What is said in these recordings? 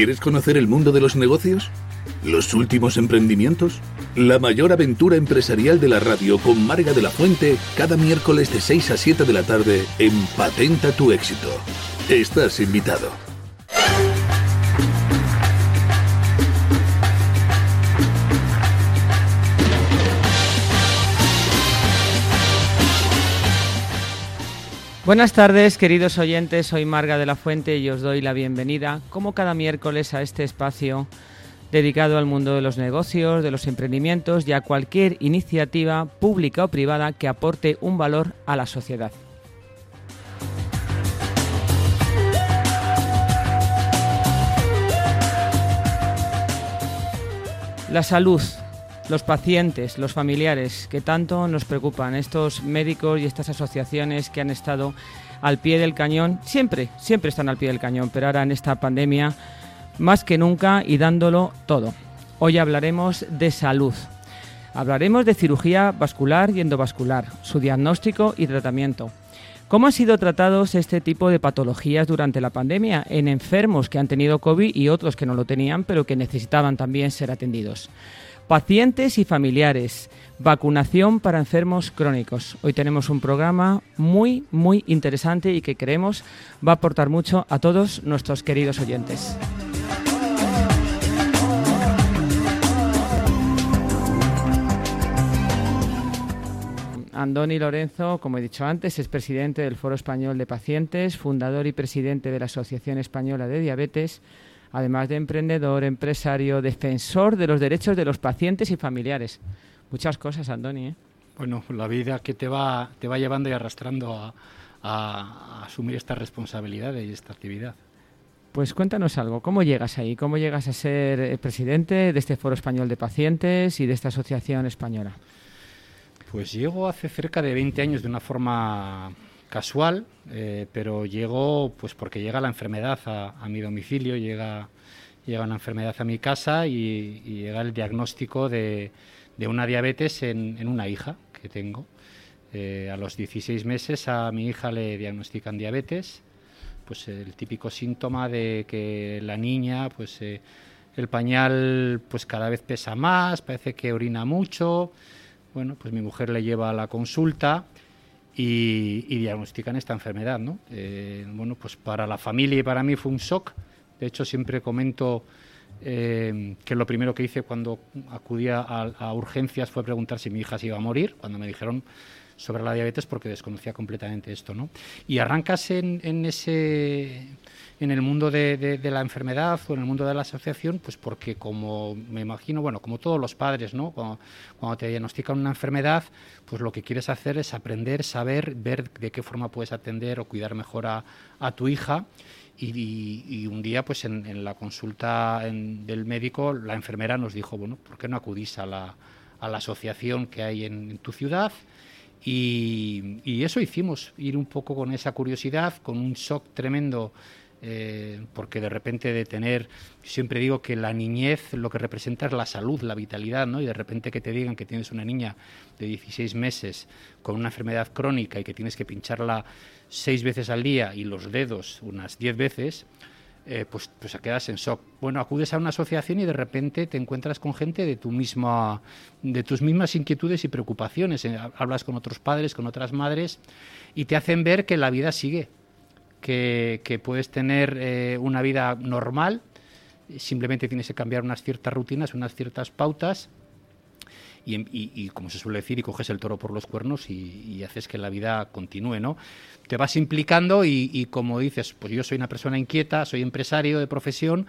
¿Quieres conocer el mundo de los negocios? ¿Los últimos emprendimientos? La mayor aventura empresarial de la radio con Marga de la Fuente cada miércoles de 6 a 7 de la tarde en Patenta tu éxito. Estás invitado. Buenas tardes, queridos oyentes. Soy Marga de la Fuente y os doy la bienvenida, como cada miércoles, a este espacio dedicado al mundo de los negocios, de los emprendimientos y a cualquier iniciativa pública o privada que aporte un valor a la sociedad. La salud, los pacientes, los familiares, que tanto nos preocupan, estos médicos y estas asociaciones que han estado al pie del cañón, siempre, siempre están al pie del cañón, pero ahora en esta pandemia más que nunca y dándolo todo. Hoy hablaremos de salud. Hablaremos de cirugía vascular y endovascular, su diagnóstico y tratamiento. ¿Cómo han sido tratados este tipo de patologías durante la pandemia en enfermos que han tenido COVID y otros que no lo tenían, pero que necesitaban también ser atendidos? Pacientes y familiares. Vacunación para enfermos crónicos. Hoy tenemos un programa muy, muy interesante y que creemos va a aportar mucho a todos nuestros queridos oyentes. Andoni Lorenzo, como he dicho antes, es presidente del Foro Español de Pacientes, fundador y presidente de la Asociación Española de Diabetes además de emprendedor, empresario, defensor de los derechos de los pacientes y familiares. Muchas cosas, Andoni. ¿eh? Bueno, la vida que te va, te va llevando y arrastrando a, asumir esta responsabilidad y esta actividad. Pues cuéntanos algo, ¿cómo llegas ahí? ¿Cómo llegas a ser eh, presidente de este Foro Español de Pacientes y de esta asociación española? Pues llego hace cerca de 20 años de una forma casual, eh, pero llegó pues porque llega la enfermedad a, mi domicilio, llega, llega una enfermedad a mi casa y, llega el diagnóstico de, de una diabetes en, una hija que tengo. Eh, a los 16 meses a mi hija le diagnostican diabetes, pues el típico síntoma de que la niña, pues eh, el pañal pues cada vez pesa más, parece que orina mucho. Bueno, pues mi mujer le lleva a la consulta y, diagnostican esta enfermedad. ¿no? Eh, bueno, pues para la familia y para mí fue un shock. De hecho, siempre comento eh, que lo primero que hice cuando acudía a, urgencias fue preguntar si mi hija se iba a morir, cuando me dijeron sobre la diabetes porque desconocía completamente esto. ¿no? Y arrancas en, en ese en el mundo de, la enfermedad o en el mundo de la asociación, pues porque como me imagino, bueno, como todos los padres, ¿no? Cuando, te diagnostican una enfermedad, pues lo que quieres hacer es aprender, saber, ver de qué forma puedes atender o cuidar mejor a, tu hija. Y, un día, pues en, la consulta del médico, la enfermera nos dijo, bueno, ¿por qué no acudís a la, asociación que hay en, tu ciudad? Y, eso hicimos, ir un poco con esa curiosidad, con un shock tremendo eh, porque de repente de tener, siempre digo que la niñez lo que representa es la salud, la vitalidad, ¿no? Y de repente que te digan que tienes una niña de 16 meses con una enfermedad crónica y que tienes que pincharla seis veces al día y los dedos unas diez veces, eh, pues, pues quedas en shock. Bueno, acudes a una asociación y de repente te encuentras con gente de tu misma, de tus mismas inquietudes y preocupaciones. Eh, hablas con otros padres, con otras madres y te hacen ver que la vida sigue, que, puedes tener eh, una vida normal, simplemente tienes que cambiar unas ciertas rutinas, unas ciertas pautas. Y, como se suele decir, y coges el toro por los cuernos y, haces que la vida continúe, ¿no? Te vas implicando y, como dices, pues yo soy una persona inquieta, soy empresario de profesión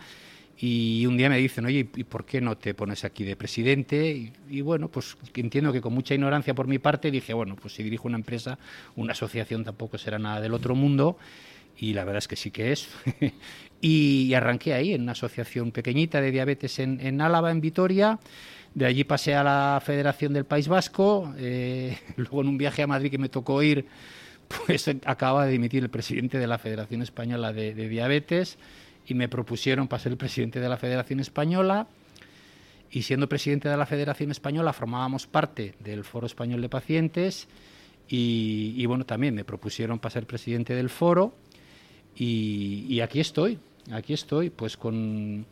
y un día me dicen, oye, ¿y por qué no te pones aquí de presidente? Y, bueno, pues entiendo que con mucha ignorancia por mi parte dije, bueno, pues si dirijo una empresa, una asociación tampoco será nada del otro mundo y la verdad es que sí que es. y, arranqué ahí, en una asociación pequeñita de diabetes en, Álava, en Vitoria. De allí pasé a la Federación del País Vasco. Eh, luego en un viaje a Madrid que me tocó ir, pues acaba de dimitir el presidente de la Federación Española de, Diabetes y me propusieron para ser el presidente de la Federación Española. Y siendo presidente de la Federación Española formábamos parte del Foro Español de Pacientes y, y bueno, también me propusieron para ser presidente del foro y, aquí estoy. aquí estoy, pues con,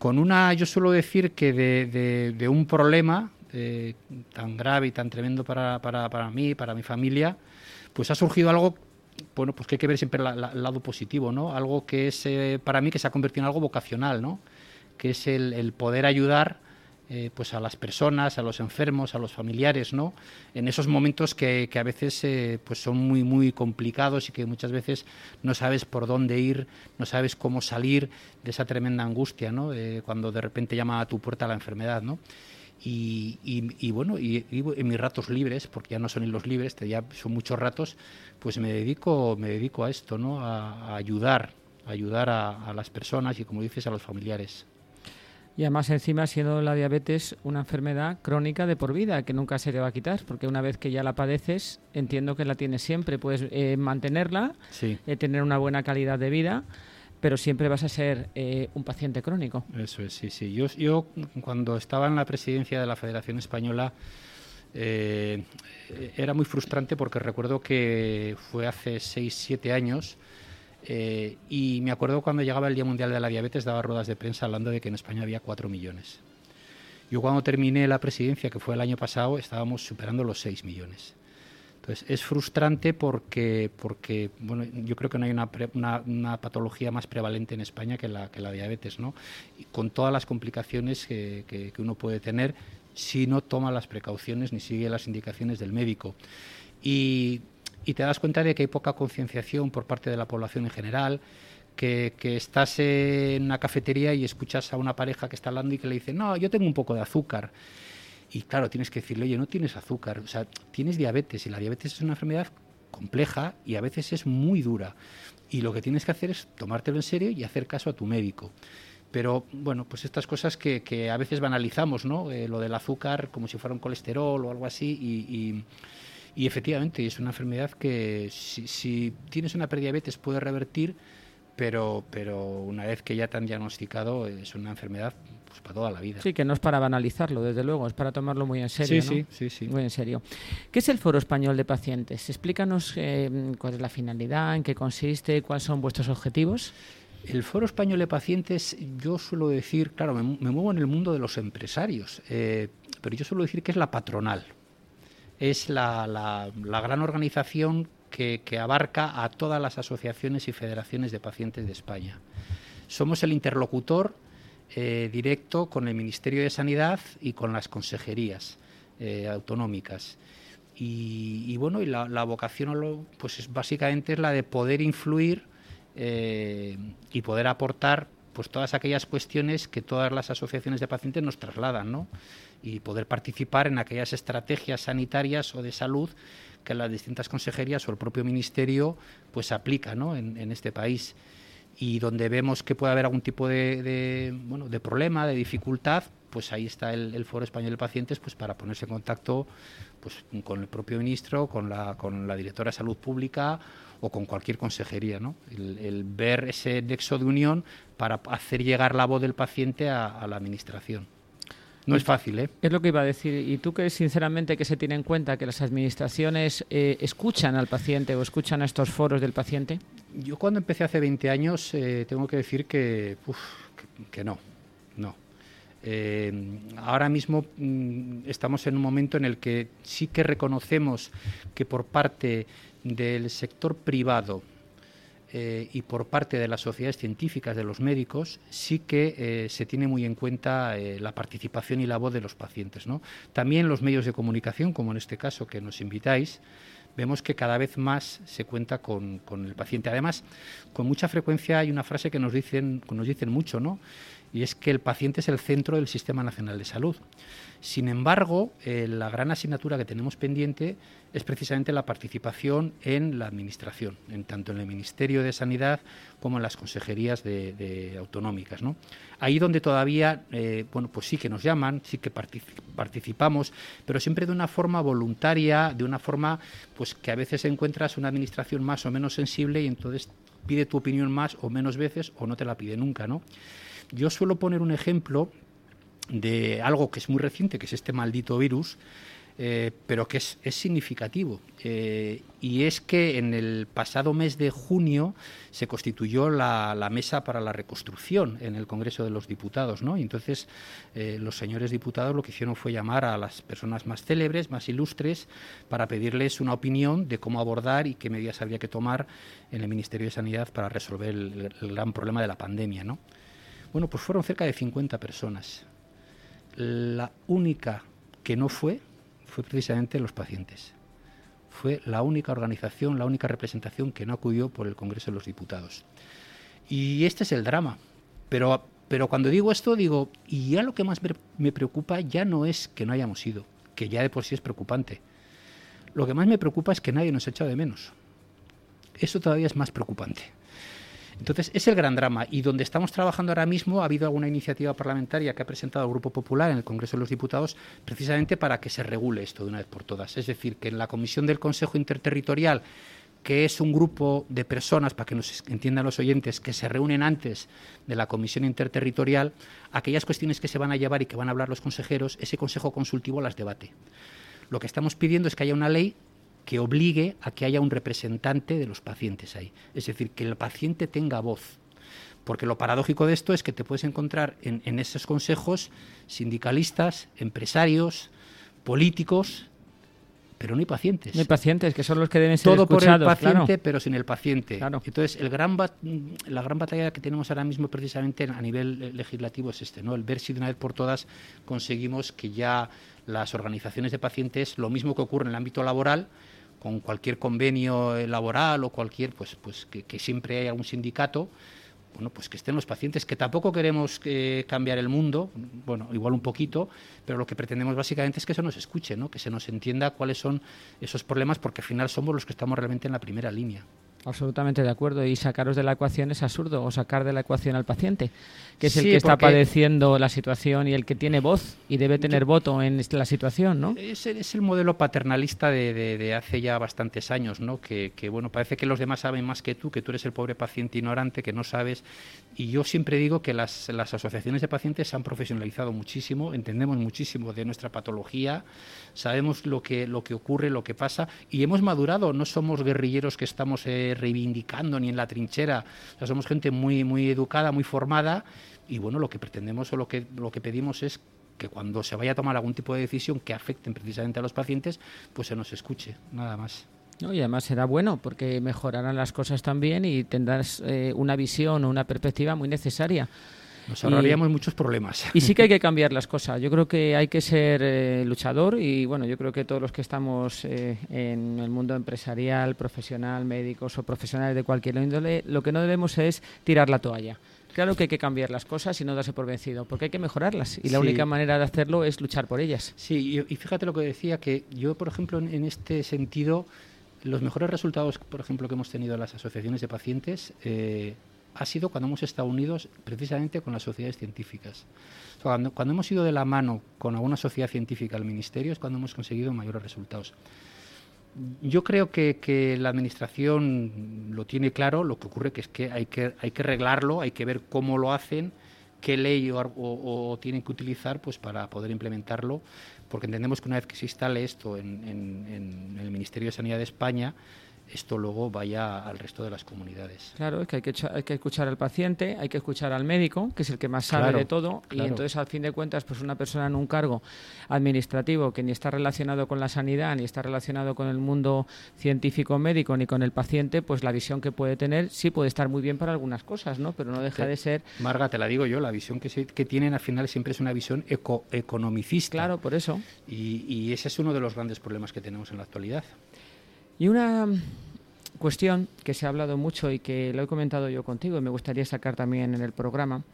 con una, yo suelo decir que de, un problema eh, tan grave y tan tremendo para, para, para, mí, para mi familia, pues ha surgido algo bueno, pues que hay que ver siempre el lado positivo, ¿no? Algo que es, eh, para mí, que se ha convertido en algo vocacional, ¿no? Que es el poder ayudar eh, pues a las personas, a los enfermos, a los familiares, ¿no? En esos momentos que, a veces eh, pues son muy muy complicados y que muchas veces no sabes por dónde ir, no sabes cómo salir de esa tremenda angustia, ¿no? cuando de repente llama a tu puerta la enfermedad, ¿no? Y, bueno, y, en mis ratos libres, porque ya no son los libres, ya son muchos ratos, pues me dedico, me dedico a esto, ¿no? A, ayudar, ayudar a las personas y como dices a los familiares. Y además encima siendo la diabetes una enfermedad crónica de por vida que nunca se te va a quitar, porque una vez que ya la padeces, entiendo que la tienes siempre, puedes eh, mantenerla, eh, tener una buena calidad de vida, pero siempre vas a ser eh, un paciente crónico. Eso es, sí, sí. Yo, yo cuando estaba en la presidencia de la Federación Española era muy frustrante porque recuerdo que fue hace 6, 7 años eh, y me acuerdo cuando llegaba el Día Mundial de la Diabetes, daba ruedas de prensa hablando de que en España había 4 millones. Yo cuando terminé la presidencia, que fue el año pasado, estábamos superando los 6 millones. Entonces es frustrante porque, porque bueno, yo creo que no hay una, una, patología más prevalente en España que la, que la diabetes, ¿no? Y con todas las complicaciones que, que, que uno puede tener si no toma las precauciones ni sigue las indicaciones del médico. Y y te das cuenta de que hay poca concienciación por parte de la población en general, que, estás en una cafetería y escuchas a una pareja que está hablando y que le dice, no, yo tengo un poco de azúcar. Y claro, tienes que decirle, oye, no tienes azúcar, o sea, tienes diabetes y la diabetes es una enfermedad compleja y a veces es muy dura. Y lo que tienes que hacer es tomártelo en serio y hacer caso a tu médico. Pero bueno, pues estas cosas que, a veces banalizamos, ¿no? Eh, lo del azúcar como si fuera un colesterol o algo así y efectivamente, es una enfermedad que si, tienes una prediabetes puede revertir, pero, pero una vez que ya te han diagnosticado es una enfermedad pues, para toda la vida. Sí, que no es para banalizarlo, desde luego, es para tomarlo muy en serio. Sí, sí, sí, Muy en serio. ¿Qué es el Foro Español de Pacientes? Explícanos eh, cuál es la finalidad, en qué consiste, cuáles son vuestros objetivos. El Foro Español de Pacientes, yo suelo decir, claro, me, muevo en el mundo de los empresarios, eh, pero yo suelo decir que es la patronal es la, gran organización que, abarca a todas las asociaciones y federaciones de pacientes de España. Somos el interlocutor eh, directo con el Ministerio de Sanidad y con las consejerías eh, autonómicas. Y, bueno, y la, vocación pues es, básicamente es la de poder influir eh, y poder aportar pues todas aquellas cuestiones que todas las asociaciones de pacientes nos trasladan, ¿no? y poder participar en aquellas estrategias sanitarias o de salud que las distintas consejerías o el propio ministerio pues aplica ¿no? en, este país y donde vemos que puede haber algún tipo de, bueno, de problema, de dificultad, pues ahí está el, Foro Español de Pacientes pues para ponerse en contacto pues con el propio ministro, con la, con la directora de Salud Pública o con cualquier consejería, ¿no? El, ver ese nexo de unión para hacer llegar la voz del paciente a la administración. No es fácil, ¿eh? Es lo que iba a decir. ¿Y tú crees sinceramente que se tiene en cuenta que las administraciones eh, escuchan al paciente o escuchan a estos foros del paciente? Yo cuando empecé hace 20 años eh, tengo que decir que, que, no, no. Eh, ahora mismo mm, estamos en un momento en el que sí que reconocemos que por parte del sector privado eh, y por parte de las sociedades científicas, de los médicos, sí que eh, se tiene muy en cuenta eh, la participación y la voz de los pacientes. También los medios de comunicación, como en este caso que nos invitáis, vemos que cada vez más se cuenta con, con, el paciente. Además, con mucha frecuencia hay una frase que nos dicen, que nos dicen mucho, ¿no? Y es que el paciente es el centro del Sistema Nacional de Salud. Sin embargo, eh, la gran asignatura que tenemos pendiente es precisamente la participación en la Administración, en tanto en el Ministerio de Sanidad como en las consejerías de, autonómicas. ¿no? Ahí donde todavía, eh, bueno, pues sí que nos llaman, sí que participamos, pero siempre de una forma voluntaria, de una forma pues que a veces encuentras una Administración más o menos sensible y entonces pide tu opinión más o menos veces o no te la pide nunca, ¿no? Yo suelo poner un ejemplo de algo que es muy reciente, que es este maldito virus, eh, pero que es, significativo. Eh, y es que en el pasado mes de junio se constituyó la, mesa para la reconstrucción en el Congreso de los Diputados, ¿no? Y entonces eh, los señores diputados lo que hicieron fue llamar a las personas más célebres, más ilustres, para pedirles una opinión de cómo abordar y qué medidas habría que tomar en el Ministerio de Sanidad para resolver el, el gran problema de la pandemia, ¿no? Bueno, pues fueron cerca de 50 personas. La única que no fue fue precisamente los pacientes. Fue la única organización, la única representación que no acudió por el Congreso de los Diputados. Y este es el drama. Pero, pero cuando digo esto, digo, y ya lo que más me preocupa ya no es que no hayamos ido, que ya de por sí es preocupante. Lo que más me preocupa es que nadie nos ha echado de menos. Eso todavía es más preocupante. Entonces, es el gran drama. Y donde estamos trabajando ahora mismo, ha habido alguna iniciativa parlamentaria que ha presentado el Grupo Popular en el Congreso de los Diputados, precisamente para que se regule esto de una vez por todas. Es decir, que en la Comisión del Consejo Interterritorial que es un grupo de personas, para que nos entiendan los oyentes, que se reúnen antes de la comisión interterritorial, aquellas cuestiones que se van a llevar y que van a hablar los consejeros, ese consejo consultivo las debate. Lo que estamos pidiendo es que haya una ley que obligue a que haya un representante de los pacientes ahí. Es decir, que el paciente tenga voz. Porque lo paradójico de esto es que te puedes encontrar en, esos consejos sindicalistas, empresarios, políticos, pero no hay pacientes. No hay pacientes, que son los que deben ser Todo por el paciente, pero sin el paciente. Entonces, el gran la gran batalla que tenemos ahora mismo precisamente a nivel legislativo es este, ¿no? El ver si de una vez por todas conseguimos que ya las organizaciones de pacientes, lo mismo que ocurre en el ámbito laboral, con cualquier convenio laboral o cualquier, pues, pues que, siempre haya un sindicato, bueno, pues que estén los pacientes, que tampoco queremos eh, cambiar el mundo, bueno, igual un poquito, pero lo que pretendemos básicamente es que se nos escuche, ¿no? que se nos entienda cuáles son esos problemas, porque al final somos los que estamos realmente en la primera línea. Absolutamente de acuerdo. Y sacaros de la ecuación es absurdo, o sacar de la ecuación al paciente, que es el que está padeciendo la situación y el que tiene voz y debe tener voto en la situación, ¿no? Es, es el modelo paternalista de, de, hace ya bastantes años, ¿no? Que, que, bueno, parece que los demás saben más que tú, que tú eres el pobre paciente ignorante, que no sabes. Y yo siempre digo que las, las asociaciones de pacientes se han profesionalizado muchísimo, entendemos muchísimo de nuestra patología, sabemos lo que, lo que ocurre, lo que pasa, y hemos madurado, no somos guerrilleros que estamos... Eh, reivindicando ni en la trinchera. somos gente muy, muy educada, muy formada y bueno, lo que pretendemos o lo que, lo que pedimos es que cuando se vaya a tomar algún tipo de decisión que afecten precisamente a los pacientes, pues se nos escuche, nada más. y además será bueno porque mejorarán las cosas también y tendrás eh, una visión o una perspectiva muy necesaria. Nos ahorraríamos muchos problemas. Y sí que hay que cambiar las cosas. Yo creo que hay que ser eh, luchador y bueno, yo creo que todos los que estamos eh, en el mundo empresarial, profesional, médicos o profesionales de cualquier índole, lo que no debemos es tirar la toalla. Claro que hay que cambiar las cosas y no darse por vencido, porque hay que mejorarlas y la única manera de hacerlo es luchar por ellas. Sí, y, fíjate lo que decía, que yo, por ejemplo, en, este sentido, los mejores resultados, por ejemplo, que hemos tenido en las asociaciones de pacientes, eh, ha sido cuando hemos estado unidos precisamente con las sociedades científicas. Cuando, hemos ido de la mano con alguna sociedad científica al Ministerio es cuando hemos conseguido mayores resultados. Yo creo que, la Administración lo tiene claro, lo que ocurre que es que hay que, hay que arreglarlo, hay que ver cómo lo hacen, qué ley o, tienen que utilizar pues, para poder implementarlo, porque entendemos que una vez que se instale esto en, en el Ministerio de Sanidad de España, esto luego vaya al resto de las comunidades. Claro, es que hay que, hay que escuchar al paciente, hay que escuchar al médico, que es el que más sabe de todo, y entonces al fin de cuentas, pues una persona en un cargo administrativo que ni está relacionado con la sanidad, ni está relacionado con el mundo científico médico, ni con el paciente, pues la visión que puede tener sí puede estar muy bien para algunas cosas, ¿no? Pero no deja de ser... Marga, te la digo yo, la visión que, que tienen al final siempre es una visión eco economicista. Claro, por eso. Y, y ese es uno de los grandes problemas que tenemos en la actualidad. Y una cuestión que se ha hablado mucho y que lo he comentado yo contigo y me gustaría sacar también en el programa,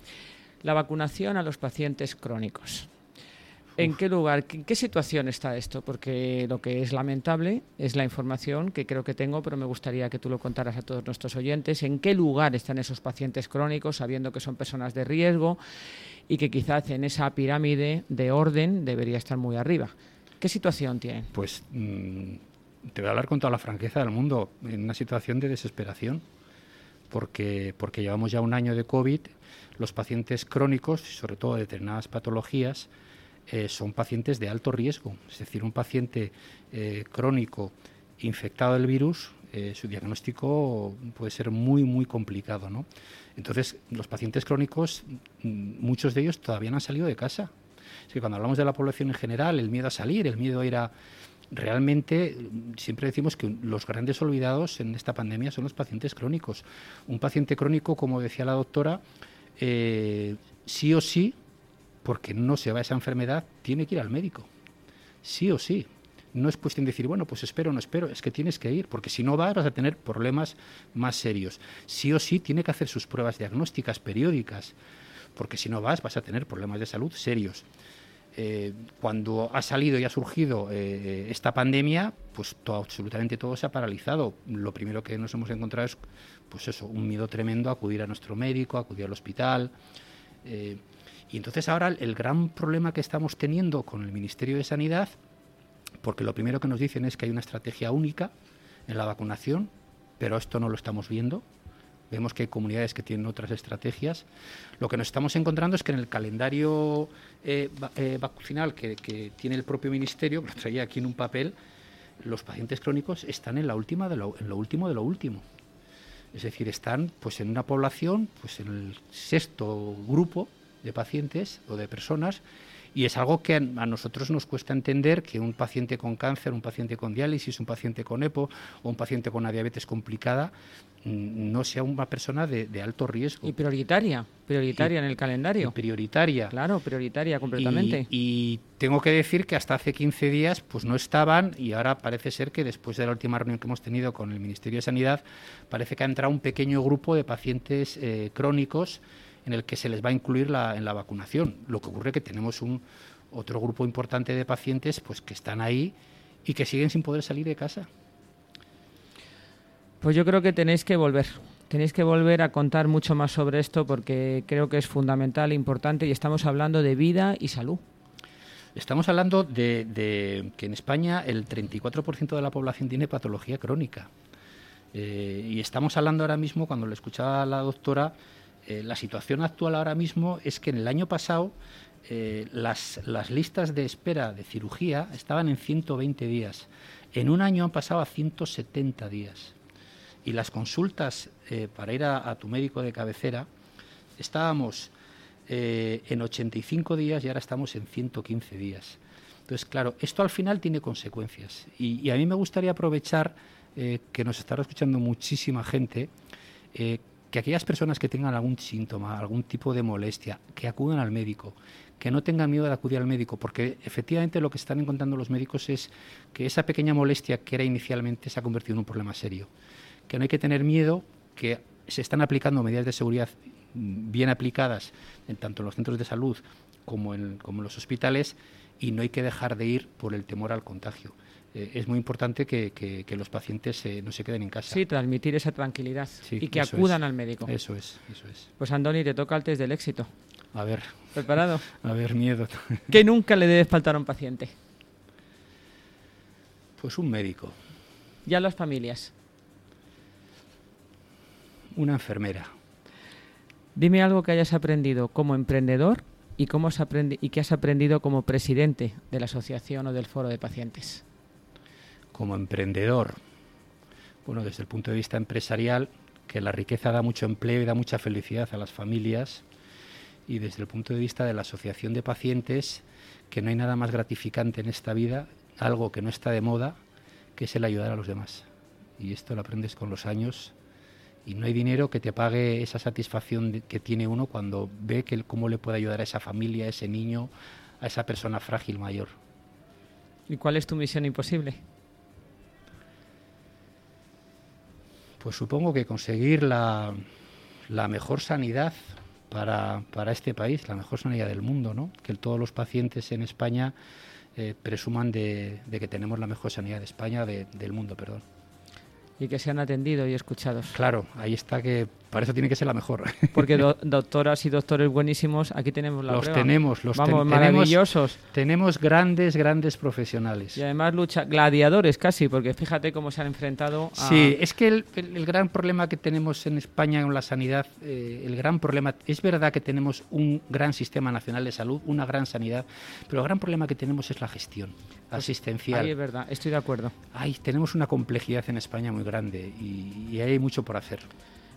la vacunación a los pacientes crónicos. ¿En qué lugar, en qué situación está esto? Porque lo que es lamentable es la información que creo que tengo, pero me gustaría que tú lo contaras a todos nuestros oyentes. ¿En qué lugar están esos pacientes crónicos, sabiendo que son personas de riesgo y que quizás en esa pirámide de orden debería estar muy arriba? ¿Qué situación tienen? Pues mm, te voy a hablar con toda la franqueza del mundo, en una situación de desesperación, porque, porque llevamos ya un año de COVID, los pacientes crónicos, sobre todo de determinadas patologías, eh, son pacientes de alto riesgo. Es decir, un paciente eh, crónico infectado del virus, eh, su diagnóstico puede ser muy, muy complicado. ¿no? Entonces, los pacientes crónicos, mm, muchos de ellos todavía no han salido de casa. Es que cuando hablamos de la población en general, el miedo a salir, el miedo a ir a... Realmente, siempre decimos que los grandes olvidados en esta pandemia son los pacientes crónicos. Un paciente crónico, como decía la doctora, sí o sí porque no se va esa enfermedad, tiene que ir al médico. Sí o sí. No es cuestión de decir, bueno, pues espero o no espero, es que tienes que ir, porque si no vas vas a tener problemas más serios. Sí o sí tiene que hacer sus pruebas diagnósticas periódicas, porque si no vas vas a tener problemas de salud serios. Eh, cuando ha salido y ha surgido eh, esta pandemia, pues absolutamente todo se ha paralizado. Lo primero que nos hemos encontrado es, pues eso, un miedo tremendo a acudir a nuestro médico, a acudir al hospital. Eh, y entonces ahora el gran problema que estamos teniendo con el Ministerio de Sanidad, porque lo primero que nos dicen es que hay una estrategia única en la vacunación, pero esto no lo estamos viendo. Vemos que hay comunidades que tienen otras estrategias. Lo que nos estamos encontrando es que en el calendario eh, eh, vacunal que, tiene el propio ministerio, que lo traía aquí en un papel, los pacientes crónicos están en la última de lo, en lo último de lo último. Es decir, están pues en una población, pues en el sexto grupo de pacientes o de personas y es algo que a nosotros nos cuesta entender que un paciente con cáncer, un paciente con diálisis, un paciente con EPO o un paciente con una diabetes complicada mm, no sea una persona de, alto riesgo. Y prioritaria, prioritaria en el calendario. prioritaria. Claro, prioritaria completamente. Y, tengo que decir que hasta hace 15 días pues no estaban y ahora parece ser que después de la última reunión que hemos tenido con el Ministerio de Sanidad, parece que ha entrado un pequeño grupo de pacientes eh, crónicos en el que se les va a incluir la, en la vacunación. Lo que ocurre es que tenemos un otro grupo importante de pacientes pues que están ahí y que siguen sin poder salir de casa. Pues yo creo que tenéis que volver. Tenéis que volver a contar mucho más sobre esto porque creo que es fundamental, importante y estamos hablando de vida y salud. Estamos hablando de, que en España el 34% de la población tiene patología crónica. Eh, y estamos hablando ahora mismo, cuando le escuchaba a la doctora, eh, la situación actual ahora mismo es que en el año pasado eh, las, listas de espera de cirugía estaban en 120 días. En un año han pasado a 170 días. Y las consultas eh, para ir a, tu médico de cabecera estábamos en 85 días y ahora estamos en 115 días. Entonces, claro, esto al final tiene consecuencias. Y, a mí me gustaría aprovechar que nos estará escuchando muchísima gente que aquellas personas que tengan algún síntoma, algún tipo de molestia, que acudan al médico, que no tengan miedo de acudir al médico, porque efectivamente lo que están encontrando los médicos es que esa pequeña molestia que era inicialmente se ha convertido en un problema serio, que no hay que tener miedo, que se están aplicando medidas de seguridad bien aplicadas en tanto en los centros de salud como en, como en los hospitales y no hay que dejar de ir por el temor al contagio. Eh, es muy importante que, los pacientes eh, no se queden en casa. Sí, transmitir esa tranquilidad y que acudan al médico. Eso es, eso es. Pues Andoni, te toca el test del éxito. A ver. ¿Preparado? A ver, miedo. ¿Qué nunca le debe faltar a un paciente? Pues un médico. ¿Y a las familias? Una enfermera. Dime algo que hayas aprendido como emprendedor y, cómo has y que has aprendido como presidente de la asociación o del foro de pacientes como emprendedor, bueno, desde el punto de vista empresarial, que la riqueza da mucho empleo y da mucha felicidad a las familias, y desde el punto de vista de la asociación de pacientes, que no hay nada más gratificante en esta vida, algo que no está de moda, que es el ayudar a los demás. Y esto lo aprendes con los años y no hay dinero que te pague esa satisfacción que tiene uno cuando ve que cómo le puede ayudar a esa familia, a ese niño, a esa persona frágil mayor. ¿Y cuál es tu misión imposible? Pues supongo que conseguir la, mejor sanidad para, este país, la mejor sanidad del mundo, ¿no? Que todos los pacientes en España eh, presuman de, que tenemos la mejor sanidad de España, del mundo, perdón. Y que sean atendidos y escuchados. Claro, ahí está que para eso tiene que ser la mejor. Porque doctoras y doctores buenísimos, aquí tenemos la Los tenemos, los Vamos, maravillosos. Tenemos, grandes, grandes profesionales. Y además lucha, gladiadores casi, porque fíjate cómo se han enfrentado a... Sí, es que el, gran problema que tenemos en España con la sanidad, eh, el gran problema, es verdad que tenemos un gran sistema nacional de salud, una gran sanidad, pero el gran problema que tenemos es la gestión pues asistencial. Ahí es verdad, estoy de acuerdo. Ay, tenemos una complejidad en España muy grande y, y hay mucho por hacer.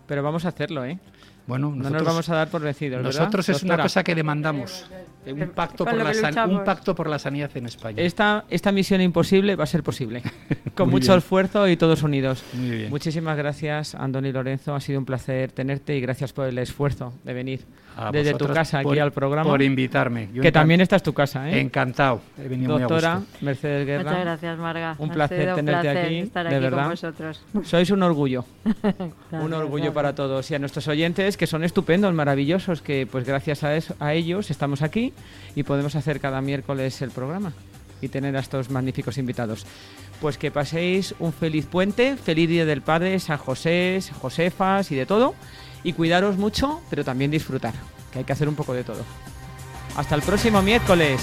Pero vamos a hacerlo, ¿eh? Bueno, no nos vamos a dar por vencidos. Nosotros es una cosa que demandamos. Un pacto, por la un pacto por la sanidad en España. Esta, esta misión imposible va a ser posible. Con mucho esfuerzo y todos unidos. Muy bien. Muchísimas gracias, Andoni Lorenzo. Ha sido un placer tenerte y gracias por el esfuerzo de venir desde tu casa aquí al programa. Por invitarme. que también esta es tu casa, ¿eh? Encantado. He venido Doctora muy a gusto. Mercedes Guerra. Muchas gracias, Marga. Un placer tenerte aquí. Estar aquí de verdad. Con vosotros. Sois un orgullo. un orgullo para todos y a nuestros oyentes que son estupendos, maravillosos, que pues gracias a, eso, a ellos estamos aquí y podemos hacer cada miércoles el programa y tener a estos magníficos invitados. Pues que paséis un feliz puente, feliz Día del Padre, San José, Josefas y de todo. Y cuidaros mucho, pero también disfrutar, que hay que hacer un poco de todo. Hasta el próximo miércoles.